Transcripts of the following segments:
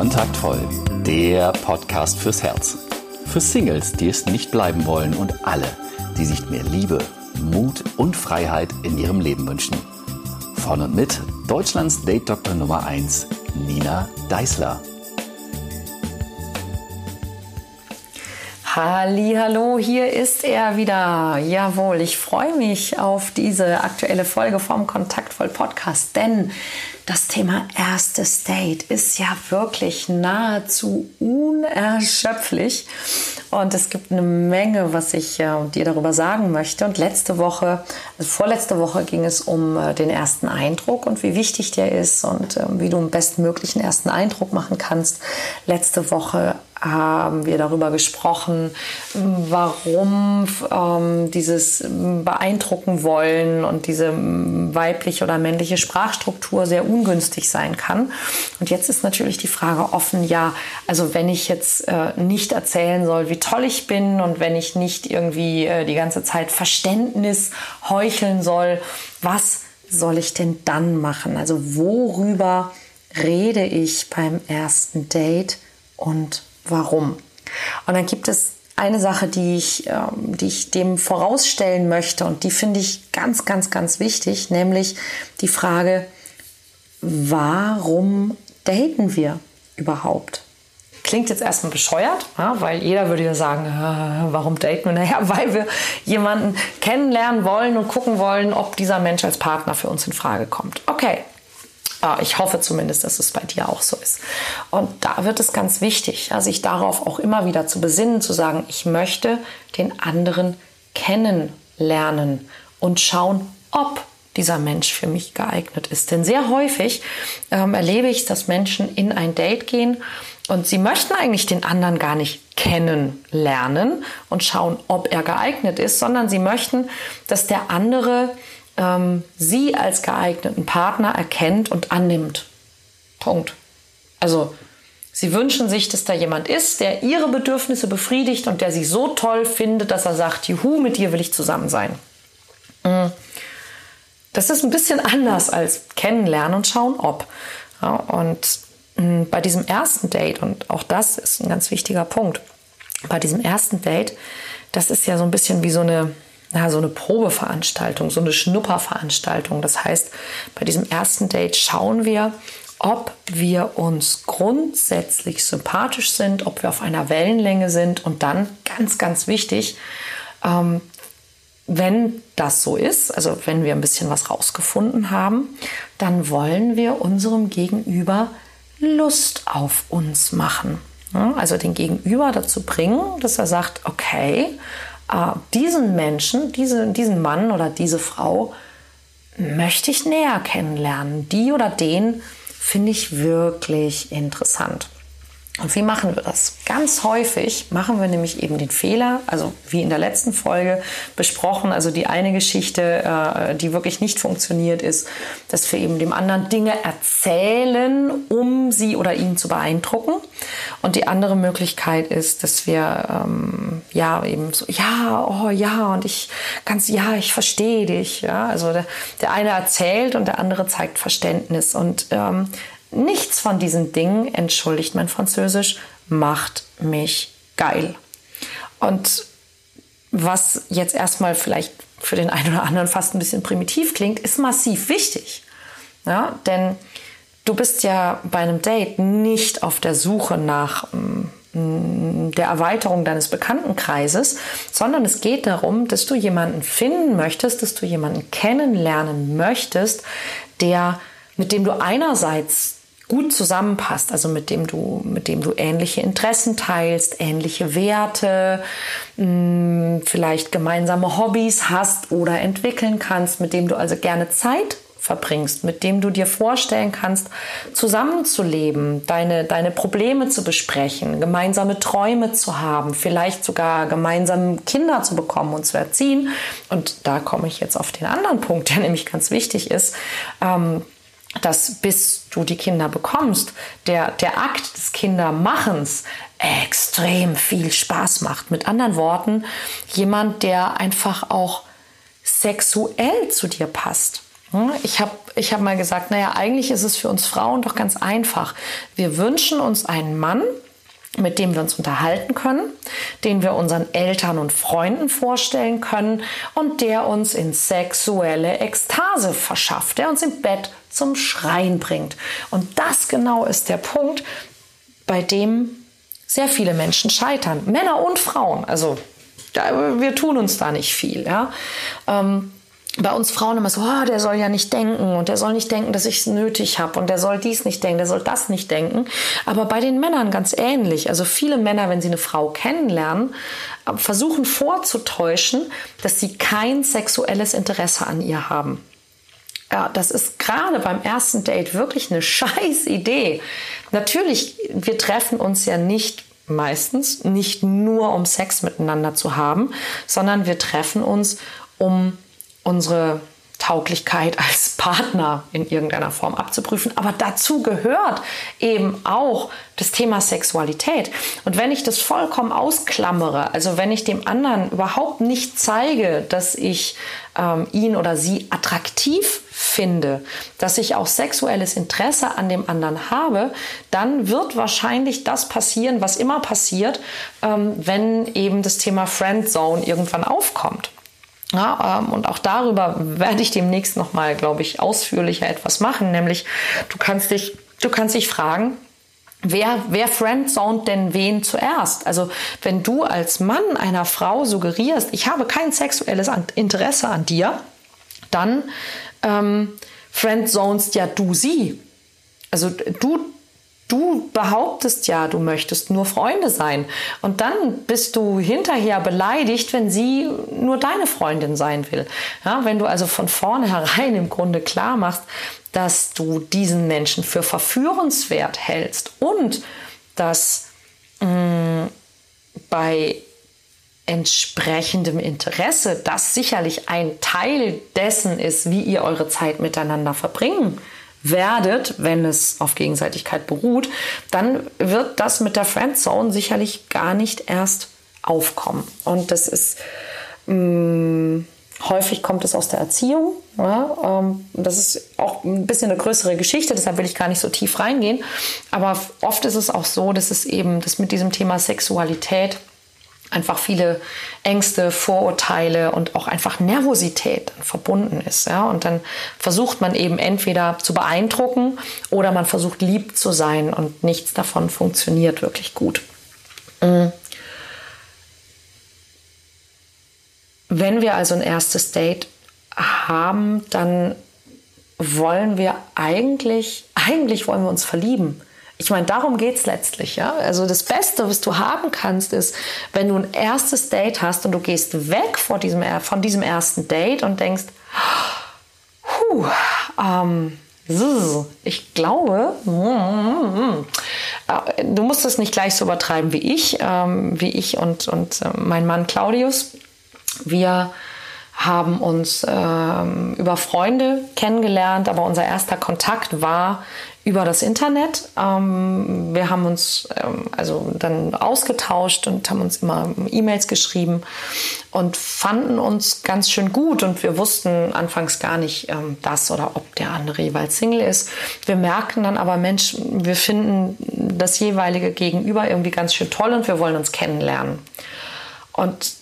Kontaktvoll, der Podcast fürs Herz. Für Singles, die es nicht bleiben wollen und alle, die sich mehr Liebe, Mut und Freiheit in ihrem Leben wünschen. Von und mit Deutschlands Date-Doktor Nummer 1, Nina Deißler. Hallo, hier ist er wieder. Jawohl, ich freue mich auf diese aktuelle Folge vom Kontaktvoll Podcast, denn das Thema erstes Date ist ja wirklich nahezu unerschöpflich und es gibt eine Menge, was ich äh, dir darüber sagen möchte. Und letzte Woche, also vorletzte Woche ging es um äh, den ersten Eindruck und wie wichtig der ist und äh, wie du einen bestmöglichen ersten Eindruck machen kannst. Letzte Woche haben wir darüber gesprochen, warum ähm, dieses beeindrucken wollen und diese weibliche oder männliche Sprachstruktur sehr ungünstig sein kann. Und jetzt ist natürlich die Frage offen, ja, also wenn ich jetzt äh, nicht erzählen soll, wie toll ich bin und wenn ich nicht irgendwie äh, die ganze Zeit Verständnis heucheln soll, was soll ich denn dann machen? Also worüber rede ich beim ersten Date und warum. Und dann gibt es eine Sache, die ich, ähm, die ich dem vorausstellen möchte und die finde ich ganz, ganz, ganz wichtig, nämlich die Frage, warum daten wir überhaupt? Klingt jetzt erstmal bescheuert, ja, weil jeder würde ja sagen, äh, warum daten wir? Naja, weil wir jemanden kennenlernen wollen und gucken wollen, ob dieser Mensch als Partner für uns in Frage kommt. Okay, ich hoffe zumindest, dass es bei dir auch so ist. Und da wird es ganz wichtig, sich darauf auch immer wieder zu besinnen, zu sagen, ich möchte den anderen kennenlernen und schauen, ob dieser Mensch für mich geeignet ist. Denn sehr häufig ähm, erlebe ich, dass Menschen in ein Date gehen und sie möchten eigentlich den anderen gar nicht kennenlernen und schauen, ob er geeignet ist, sondern sie möchten, dass der andere ähm, sie als geeigneten Partner erkennt und annimmt. Punkt. Also sie wünschen sich, dass da jemand ist, der ihre Bedürfnisse befriedigt und der sie so toll findet, dass er sagt, juhu, mit dir will ich zusammen sein. Mhm. Das ist ein bisschen anders als kennenlernen und schauen, ob. Ja, und mh, bei diesem ersten Date, und auch das ist ein ganz wichtiger Punkt, bei diesem ersten Date, das ist ja so ein bisschen wie so eine, na, so eine Probeveranstaltung, so eine Schnupperveranstaltung. Das heißt, bei diesem ersten Date schauen wir, ob wir uns grundsätzlich sympathisch sind, ob wir auf einer Wellenlänge sind und dann ganz, ganz wichtig, ähm, wenn das so ist, also wenn wir ein bisschen was rausgefunden haben, dann wollen wir unserem Gegenüber Lust auf uns machen. Also den Gegenüber dazu bringen, dass er sagt, okay, diesen Menschen, diese, diesen Mann oder diese Frau möchte ich näher kennenlernen. Die oder den finde ich wirklich interessant. Und wie machen wir das? Ganz häufig machen wir nämlich eben den Fehler, also wie in der letzten Folge besprochen, also die eine Geschichte, äh, die wirklich nicht funktioniert ist, dass wir eben dem anderen Dinge erzählen, um sie oder ihn zu beeindrucken. Und die andere Möglichkeit ist, dass wir ähm, ja eben so, ja, oh ja, und ich ganz, ja, ich verstehe dich. Ja? Also der, der eine erzählt und der andere zeigt Verständnis. Und ähm, Nichts von diesen Dingen, entschuldigt mein Französisch, macht mich geil. Und was jetzt erstmal vielleicht für den einen oder anderen fast ein bisschen primitiv klingt, ist massiv wichtig. Ja, denn du bist ja bei einem Date nicht auf der Suche nach mm, der Erweiterung deines Bekanntenkreises, sondern es geht darum, dass du jemanden finden möchtest, dass du jemanden kennenlernen möchtest, der mit dem du einerseits gut zusammenpasst, also mit dem du, mit dem du ähnliche Interessen teilst, ähnliche Werte, mm, vielleicht gemeinsame Hobbys hast oder entwickeln kannst, mit dem du also gerne Zeit verbringst, mit dem du dir vorstellen kannst, zusammenzuleben, deine, deine Probleme zu besprechen, gemeinsame Träume zu haben, vielleicht sogar gemeinsam Kinder zu bekommen und zu erziehen. Und da komme ich jetzt auf den anderen Punkt, der nämlich ganz wichtig ist. Ähm, dass bis du die Kinder bekommst, der, der Akt des Kindermachens extrem viel Spaß macht. Mit anderen Worten, jemand, der einfach auch sexuell zu dir passt. Hm, ich habe ich hab mal gesagt, naja, eigentlich ist es für uns Frauen doch ganz einfach. Wir wünschen uns einen Mann, mit dem wir uns unterhalten können, den wir unseren Eltern und Freunden vorstellen können und der uns in sexuelle Ekstase verschafft, der uns im Bett zum Schreien bringt. Und das genau ist der Punkt, bei dem sehr viele Menschen scheitern, Männer und Frauen. Also wir tun uns da nicht viel. Ja? Ähm, bei uns Frauen immer so, oh, der soll ja nicht denken und der soll nicht denken, dass ich es nötig habe und der soll dies nicht denken, der soll das nicht denken. Aber bei den Männern ganz ähnlich. Also viele Männer, wenn sie eine Frau kennenlernen, äh, versuchen vorzutäuschen, dass sie kein sexuelles Interesse an ihr haben. Ja, das ist gerade beim ersten Date wirklich eine scheiß Idee. Natürlich, wir treffen uns ja nicht meistens nicht nur um Sex miteinander zu haben, sondern wir treffen uns um unsere Tauglichkeit als Partner in irgendeiner Form abzuprüfen. Aber dazu gehört eben auch das Thema Sexualität. Und wenn ich das vollkommen ausklammere, also wenn ich dem anderen überhaupt nicht zeige, dass ich ähm, ihn oder sie attraktiv finde, dass ich auch sexuelles Interesse an dem anderen habe, dann wird wahrscheinlich das passieren, was immer passiert, ähm, wenn eben das Thema Friendzone irgendwann aufkommt. Ja, ähm, und auch darüber werde ich demnächst nochmal, glaube ich, ausführlicher etwas machen. Nämlich, du kannst dich, du kannst dich fragen, Wer, wer friendzoned denn wen zuerst? Also wenn du als Mann einer Frau suggerierst, ich habe kein sexuelles Interesse an dir, dann ähm, friendzonest ja du sie. Also du Du behauptest ja, du möchtest nur Freunde sein. Und dann bist du hinterher beleidigt, wenn sie nur deine Freundin sein will. Ja, wenn du also von vornherein im Grunde klar machst, dass du diesen Menschen für verführenswert hältst und dass mh, mm, bei entsprechendem Interesse das sicherlich ein Teil dessen ist, wie ihr eure Zeit miteinander verbringen werdet, wenn es auf Gegenseitigkeit beruht, dann wird das mit der Friendzone sicherlich gar nicht erst aufkommen. Und das ist mh, mm, häufig kommt es aus der Erziehung. Ja, ähm, das ist auch ein bisschen eine größere Geschichte, deshalb will ich gar nicht so tief reingehen. Aber oft ist es auch so, dass es eben das mit diesem Thema Sexualität einfach viele Ängste, Vorurteile und auch einfach Nervosität verbunden ist. Ja? Und dann versucht man eben entweder zu beeindrucken oder man versucht lieb zu sein und nichts davon funktioniert wirklich gut. Mhm. Wenn wir also ein erstes Date haben, dann wollen wir eigentlich, eigentlich wollen wir uns verlieben. Ich meine, darum geht es letztlich. Ja? Also das Beste, was du haben kannst, ist, wenn du ein erstes Date hast und du gehst weg von diesem, von diesem ersten Date und denkst, puh, ähm, ich glaube, äh, du musst es nicht gleich so übertreiben wie ich, ähm, wie ich und, und äh, mein Mann Claudius. Wir haben uns ähm, über Freunde kennengelernt, aber unser erster Kontakt war über das Internet. Ähm, wir haben uns ähm, also dann ausgetauscht und haben uns immer E-Mails geschrieben und fanden uns ganz schön gut und wir wussten anfangs gar nicht, ähm, das oder ob der andere jeweils Single ist. Wir merken dann aber, Mensch, wir finden das jeweilige Gegenüber irgendwie ganz schön toll und wir wollen uns kennenlernen. Und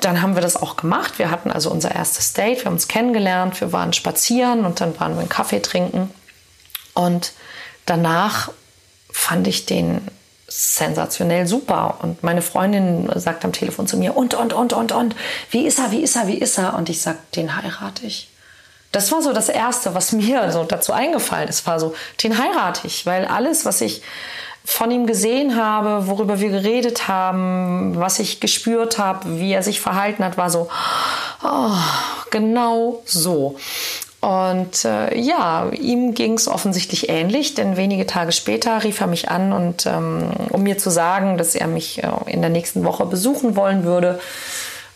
dann haben wir das auch gemacht. Wir hatten also unser erstes Date, wir haben uns kennengelernt, wir waren spazieren und dann waren wir einen Kaffee trinken. Und danach fand ich den sensationell super. Und meine Freundin sagt am Telefon zu mir, und, und, und, und, und, wie ist er, wie ist er, wie ist er? Und ich sag, den heirate ich. Das war so das Erste, was mir so dazu eingefallen ist, war so, den heirate ich, weil alles, was ich von ihm gesehen habe, worüber wir geredet haben, was ich gespürt habe, wie er sich verhalten hat, war so, oh, genau so. Und äh, ja, ihm ging es offensichtlich ähnlich, denn wenige Tage später rief er mich an und ähm, um mir zu sagen, dass er mich äh, in der nächsten Woche besuchen wollen würde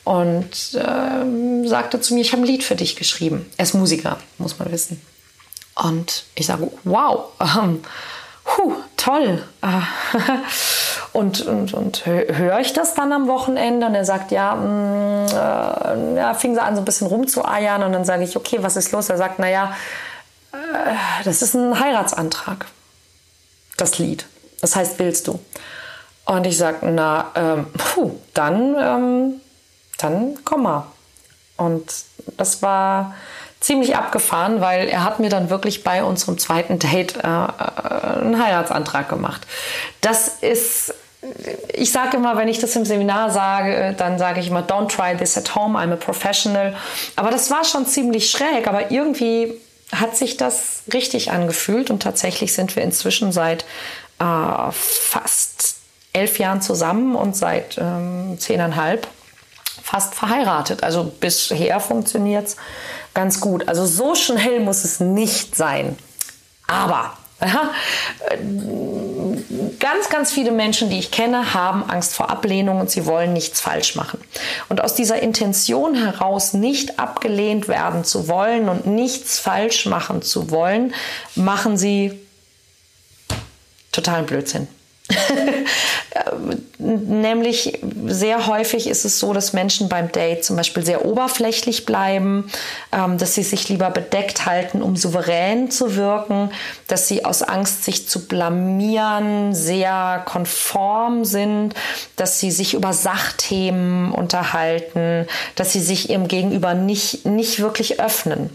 und äh, sagte zu mir, ich habe ein Lied für dich geschrieben. Er ist Musiker, muss man wissen. Und ich sage, wow, ähm, Puh, toll. Und, und, und höre ich das dann am Wochenende und er sagt, ja, mh, mm, äh, ja, fing sie an so ein bisschen rumzueiern und dann sage ich, okay, was ist los? Er sagt, naja, äh, das ist ein Heiratsantrag, das Lied. Das heißt, willst du? Und ich sage, na, ähm, puh, dann, ähm, dann komm mal. Und das war ziemlich abgefahren, weil er hat mir dann wirklich bei unserem zweiten Date äh, äh einen Heiratsantrag gemacht. Das ist ich sage immer, wenn ich das im Seminar sage, dann sage ich immer, don't try this at home, I'm a professional. Aber das war schon ziemlich schräg, aber irgendwie hat sich das richtig angefühlt und tatsächlich sind wir inzwischen seit äh, fast elf Jahren zusammen und seit ähm, zehneinhalb fast verheiratet. Also bisher funktioniert es ganz gut. Also so schnell muss es nicht sein. Aber ja, ganz, ganz viele Menschen, die ich kenne, haben Angst vor Ablehnung und sie wollen nichts falsch machen. Und aus dieser Intention heraus, nicht abgelehnt werden zu wollen und nichts falsch machen zu wollen, machen sie totalen Blödsinn. Nämlich sehr häufig ist es so, dass Menschen beim Date zum Beispiel sehr oberflächlich bleiben, ähm, dass sie sich lieber bedeckt halten, um souverän zu wirken, dass sie aus Angst, sich zu blamieren, sehr konform sind, dass sie sich über Sachthemen unterhalten, dass sie sich ihrem Gegenüber nicht, nicht wirklich öffnen.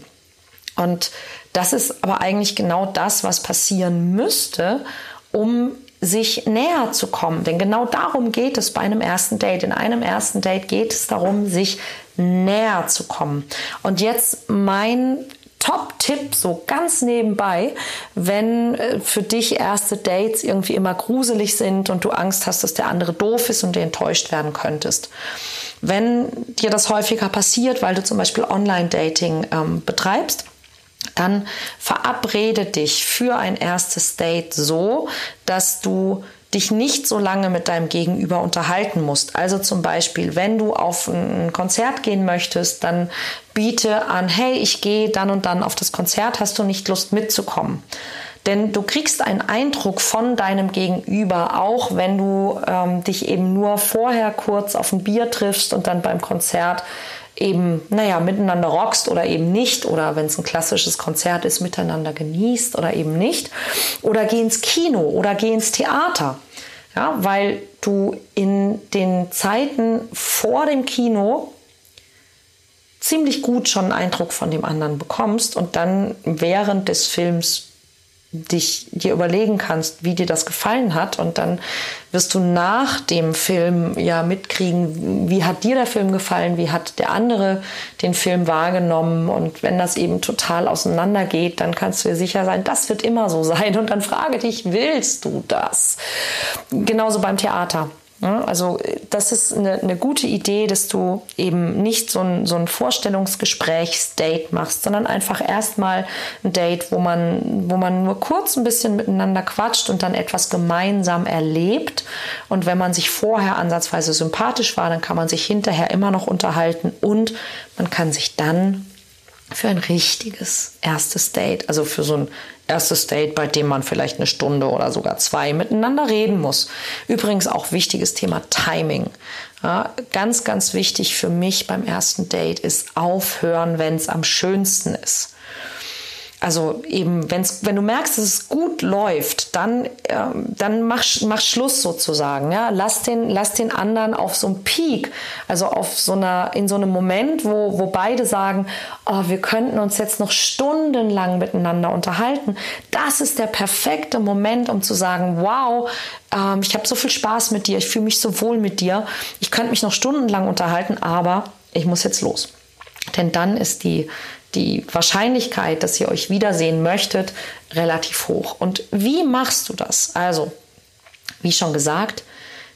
Und das ist aber eigentlich genau das, was passieren müsste, um sich näher zu kommen. Denn genau darum geht es bei einem ersten Date. In einem ersten Date geht es darum, sich näher zu kommen. Und jetzt mein Top-Tipp, so ganz nebenbei, wenn äh, für dich erste Dates irgendwie immer gruselig sind und du Angst hast, dass der andere doof ist und du enttäuscht werden könntest. Wenn dir das häufiger passiert, weil du zum Beispiel Online-Dating ähm, betreibst, dann verabrede dich für ein erstes Date so, dass du dich nicht so lange mit deinem Gegenüber unterhalten musst. Also zum Beispiel, wenn du auf ein Konzert gehen möchtest, dann biete an, hey, ich gehe dann und dann auf das Konzert, hast du nicht Lust mitzukommen? Denn du kriegst einen Eindruck von deinem Gegenüber, auch wenn du ähm, dich eben nur vorher kurz auf ein Bier triffst und dann beim Konzert eben, naja, miteinander rockst oder eben nicht oder wenn es ein klassisches Konzert ist, miteinander genießt oder eben nicht. Oder geh ins Kino oder geh ins Theater. Ja, weil du in den Zeiten vor dem Kino ziemlich gut schon einen Eindruck von dem anderen bekommst und dann während des Films dich dir überlegen kannst, wie dir das gefallen hat und dann wirst du nach dem Film ja mitkriegen, wie hat dir der Film gefallen, wie hat der andere den Film wahrgenommen und wenn das eben total auseinandergeht, dann kannst du dir sicher sein, das wird immer so sein und dann frage dich, willst du das? Genauso beim Theater. Also das ist eine, eine, gute Idee, dass du eben nicht so ein, so ein Vorstellungsgesprächsdate machst, sondern einfach erstmal ein Date, wo man, wo man nur kurz ein bisschen miteinander quatscht und dann etwas gemeinsam erlebt. Und wenn man sich vorher ansatzweise sympathisch war, dann kann man sich hinterher immer noch unterhalten und man kann sich dann für ein richtiges erstes Date, also für so ein erstes Date, bei dem man vielleicht eine Stunde oder sogar zwei miteinander reden muss. Übrigens auch wichtiges Thema Timing. Ja, ganz, ganz wichtig für mich beim ersten Date ist aufhören, wenn es am schönsten ist. Also eben, wenn's, wenn du merkst, dass es gut läuft, dann, ähm, dann mach, mach Schluss sozusagen. Ja? Lass, den, lass den anderen auf so einem Peak, also auf so einer, in so einem Moment, wo, wo beide sagen, oh, wir könnten uns jetzt noch stundenlang miteinander unterhalten. Das ist der perfekte Moment, um zu sagen, wow, ähm, ich habe so viel Spaß mit dir, ich fühle mich so wohl mit dir. Ich könnte mich noch stundenlang unterhalten, aber ich muss jetzt los. Denn dann ist die die Wahrscheinlichkeit, dass ihr euch wiedersehen möchtet, relativ hoch. Und wie machst du das? Also, wie schon gesagt,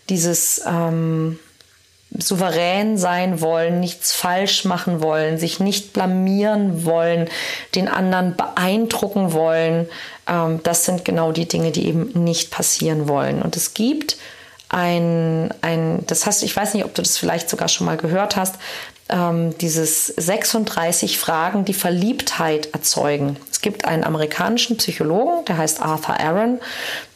dieses ähm, souverän sein wollen, nichts falsch machen wollen, sich nicht blamieren wollen, den anderen beeindrucken wollen, ähm, das sind genau die Dinge, die eben nicht passieren wollen. Und es gibt ein, ein, das hast ich weiß nicht, ob du das vielleicht sogar schon mal gehört hast, ähm, dieses 36 Fragen, die Verliebtheit erzeugen. Es gibt einen amerikanischen Psychologen, der heißt Arthur Aaron,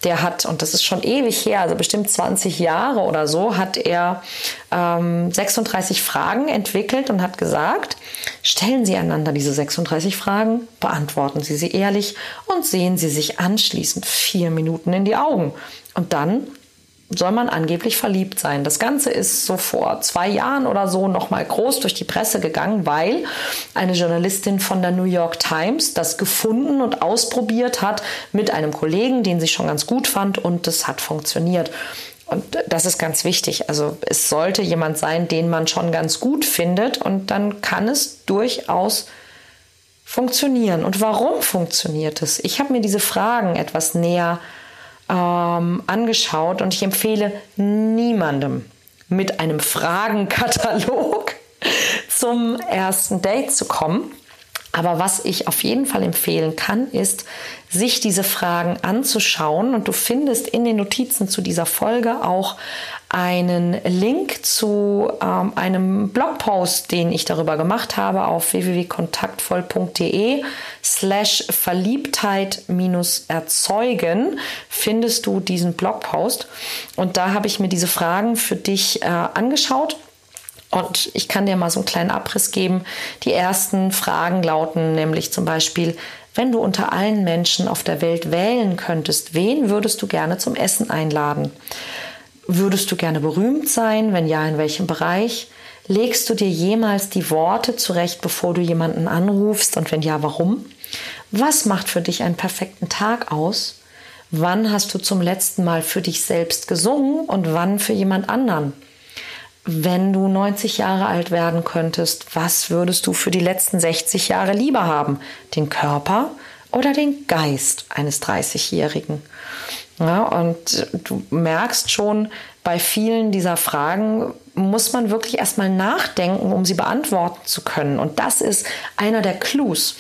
der hat, und das ist schon ewig her, also bestimmt 20 Jahre oder so, hat er ähm, 36 Fragen entwickelt und hat gesagt, stellen Sie einander diese 36 Fragen, beantworten Sie sie ehrlich und sehen Sie sich anschließend vier Minuten in die Augen. Und dann soll man angeblich verliebt sein. Das Ganze ist so vor zwei Jahren oder so nochmal groß durch die Presse gegangen, weil eine Journalistin von der New York Times das gefunden und ausprobiert hat mit einem Kollegen, den sie schon ganz gut fand und das hat funktioniert. Und das ist ganz wichtig. Also es sollte jemand sein, den man schon ganz gut findet und dann kann es durchaus funktionieren. Und warum funktioniert es? Ich habe mir diese Fragen etwas näher ähm, angeschaut und ich empfehle niemandem mit einem Fragenkatalog zum ersten Date zu kommen. Aber was ich auf jeden Fall empfehlen kann, ist, sich diese Fragen anzuschauen. Und du findest in den Notizen zu dieser Folge auch einen Link zu ähm, einem Blogpost, den ich darüber gemacht habe auf www.kontaktvoll.de slash Verliebtheit minus erzeugen findest du diesen Blogpost. Und da habe ich mir diese Fragen für dich äh, angeschaut. Und ich kann dir mal so einen kleinen Abriss geben. Die ersten Fragen lauten nämlich zum Beispiel, wenn du unter allen Menschen auf der Welt wählen könntest, wen würdest du gerne zum Essen einladen? Würdest du gerne berühmt sein? Wenn ja, in welchem Bereich? Legst du dir jemals die Worte zurecht, bevor du jemanden anrufst? Und wenn ja, warum? Was macht für dich einen perfekten Tag aus? Wann hast du zum letzten Mal für dich selbst gesungen und wann für jemand anderen? Wenn du 90 Jahre alt werden könntest, was würdest du für die letzten 60 Jahre lieber haben? Den Körper oder den Geist eines 30-Jährigen? Ja, und du merkst schon, bei vielen dieser Fragen muss man wirklich erstmal nachdenken, um sie beantworten zu können. Und das ist einer der Clues.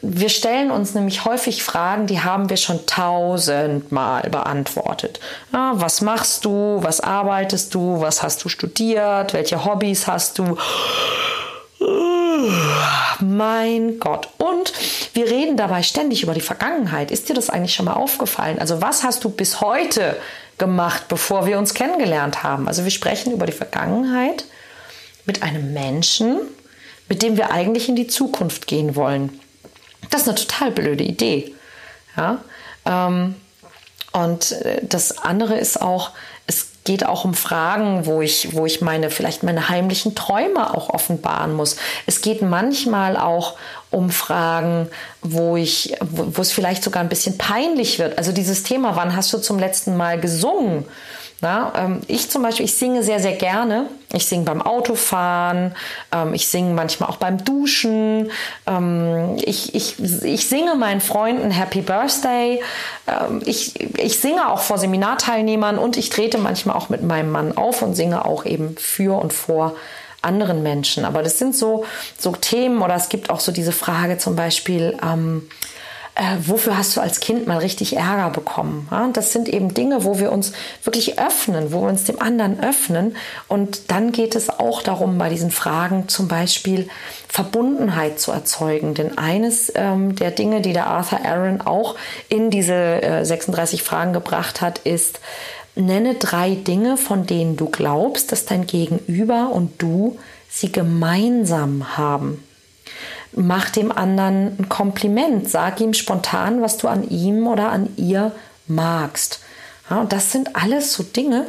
Wir stellen uns nämlich häufig Fragen, die haben wir schon tausendmal beantwortet. Ja, was machst du? Was arbeitest du? Was hast du studiert? Welche Hobbys hast du? Mein Gott. Und wir reden dabei ständig über die Vergangenheit. Ist dir das eigentlich schon mal aufgefallen? Also was hast du bis heute gemacht, bevor wir uns kennengelernt haben? Also wir sprechen über die Vergangenheit mit einem Menschen, mit dem wir eigentlich in die Zukunft gehen wollen. Das ist eine total blöde Idee. Ja? Ähm, und äh, das andere ist auch, es geht auch um Fragen, wo ich, wo ich meine, vielleicht meine heimlichen Träume auch offenbaren muss. Es geht manchmal auch um Fragen, wo ich, wo, wo es vielleicht sogar ein bisschen peinlich wird. Also dieses Thema, wann hast du zum letzten Mal gesungen? Na, ähm, ich zum Beispiel, ich singe sehr, sehr gerne. Ich singe beim Autofahren, ähm, ich singe manchmal auch beim Duschen. Ähm, ich, ich, ich singe meinen Freunden Happy Birthday. Ähm, ich, ich singe auch vor Seminarteilnehmern und ich trete manchmal auch mit meinem Mann auf und singe auch eben für und vor anderen Menschen. Aber das sind so, so Themen oder es gibt auch so diese Frage zum Beispiel, ähm, äh, wofür hast du als Kind mal richtig Ärger bekommen? Ja, das sind eben Dinge, wo wir uns wirklich öffnen, wo wir uns dem anderen öffnen. Und dann geht es auch darum, bei diesen Fragen zum Beispiel Verbundenheit zu erzeugen. Denn eines ähm, der Dinge, die der Arthur Aaron auch in diese äh, 36 Fragen gebracht hat, ist, nenne drei Dinge, von denen du glaubst, dass dein Gegenüber und du sie gemeinsam haben mach dem anderen ein Kompliment, sag ihm spontan, was du an ihm oder an ihr magst. Ja, und das sind alles so Dinge,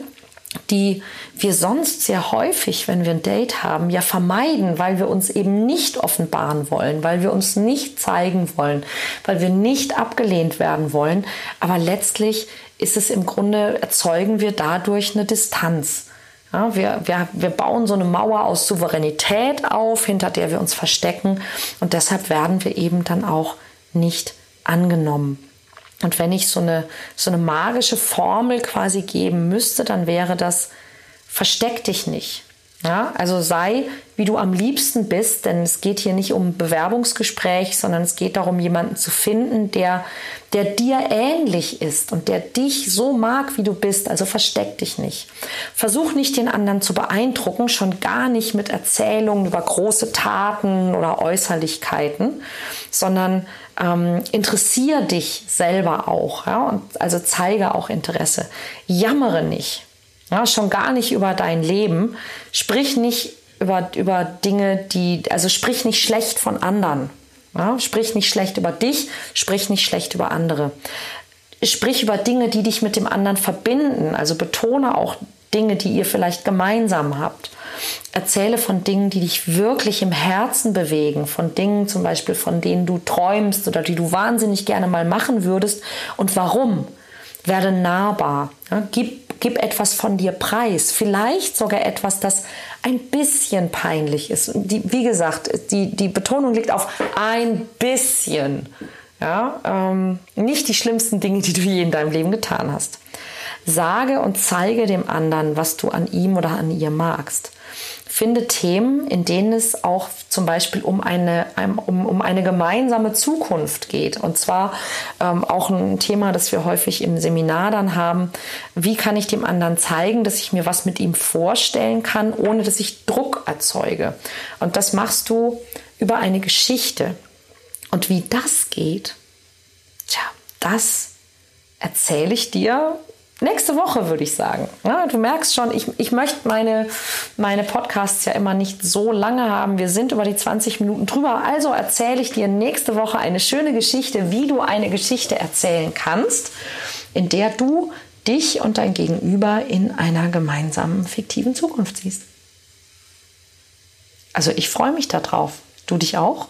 die wir sonst sehr häufig, wenn wir ein Date haben, ja vermeiden, weil wir uns eben nicht offenbaren wollen, weil wir uns nicht zeigen wollen, weil wir nicht abgelehnt werden wollen. Aber letztlich ist es im Grunde, erzeugen wir dadurch eine Distanz. Ja, wir, wir, wir bauen so eine Mauer aus Souveränität auf, hinter der wir uns verstecken und deshalb werden wir eben dann auch nicht angenommen. Und wenn ich so eine, so eine magische Formel quasi geben müsste, dann wäre das, versteck dich nicht. Ja, also sei, wie du am liebsten bist, denn es geht hier nicht um Bewerbungsgespräch, sondern es geht darum, jemanden zu finden, der, der dir ähnlich ist und der dich so mag, wie du bist. Also versteck dich nicht. Versuch nicht, den anderen zu beeindrucken, schon gar nicht mit Erzählungen über große Taten oder Äußerlichkeiten, sondern ähm, interessiere dich selber auch. Ja? Und also zeige auch Interesse. Jammere nicht. Ja, schon gar nicht über dein Leben. Sprich nicht über, über Dinge, die, also sprich nicht schlecht von anderen. Ja, sprich nicht schlecht über dich, sprich nicht schlecht über andere. Sprich über Dinge, die dich mit dem anderen verbinden. Also betone auch Dinge, die ihr vielleicht gemeinsam habt. Erzähle von Dingen, die dich wirklich im Herzen bewegen, von Dingen zum Beispiel, von denen du träumst oder die du wahnsinnig gerne mal machen würdest und warum. Werde nahbar. Ja, gib gib etwas von dir preis. Vielleicht sogar etwas, das ein bisschen peinlich ist. Die, wie gesagt, die, die Betonung liegt auf ein bisschen. Ja, ähm, nicht die schlimmsten Dinge, die du je in deinem Leben getan hast. Sage und zeige dem anderen, was du an ihm oder an ihr magst. Finde Themen, in denen es auch zum Beispiel um eine, um, um eine gemeinsame Zukunft geht. Und zwar ähm, auch ein Thema, das wir häufig im Seminar dann haben. Wie kann ich dem anderen zeigen, dass ich mir was mit ihm vorstellen kann, ohne dass ich Druck erzeuge? Und das machst du über eine Geschichte. Und wie das geht, tja, das erzähle ich dir nächste Woche, würde ich sagen. Ja, du merkst schon, ich, ich möchte meine, meine Podcasts ja immer nicht so lange haben. Wir sind über die 20 Minuten drüber. Also erzähle ich dir nächste Woche eine schöne Geschichte, wie du eine Geschichte erzählen kannst, in der du dich und dein Gegenüber in einer gemeinsamen fiktiven Zukunft siehst. Also ich freue mich darauf. Du dich auch?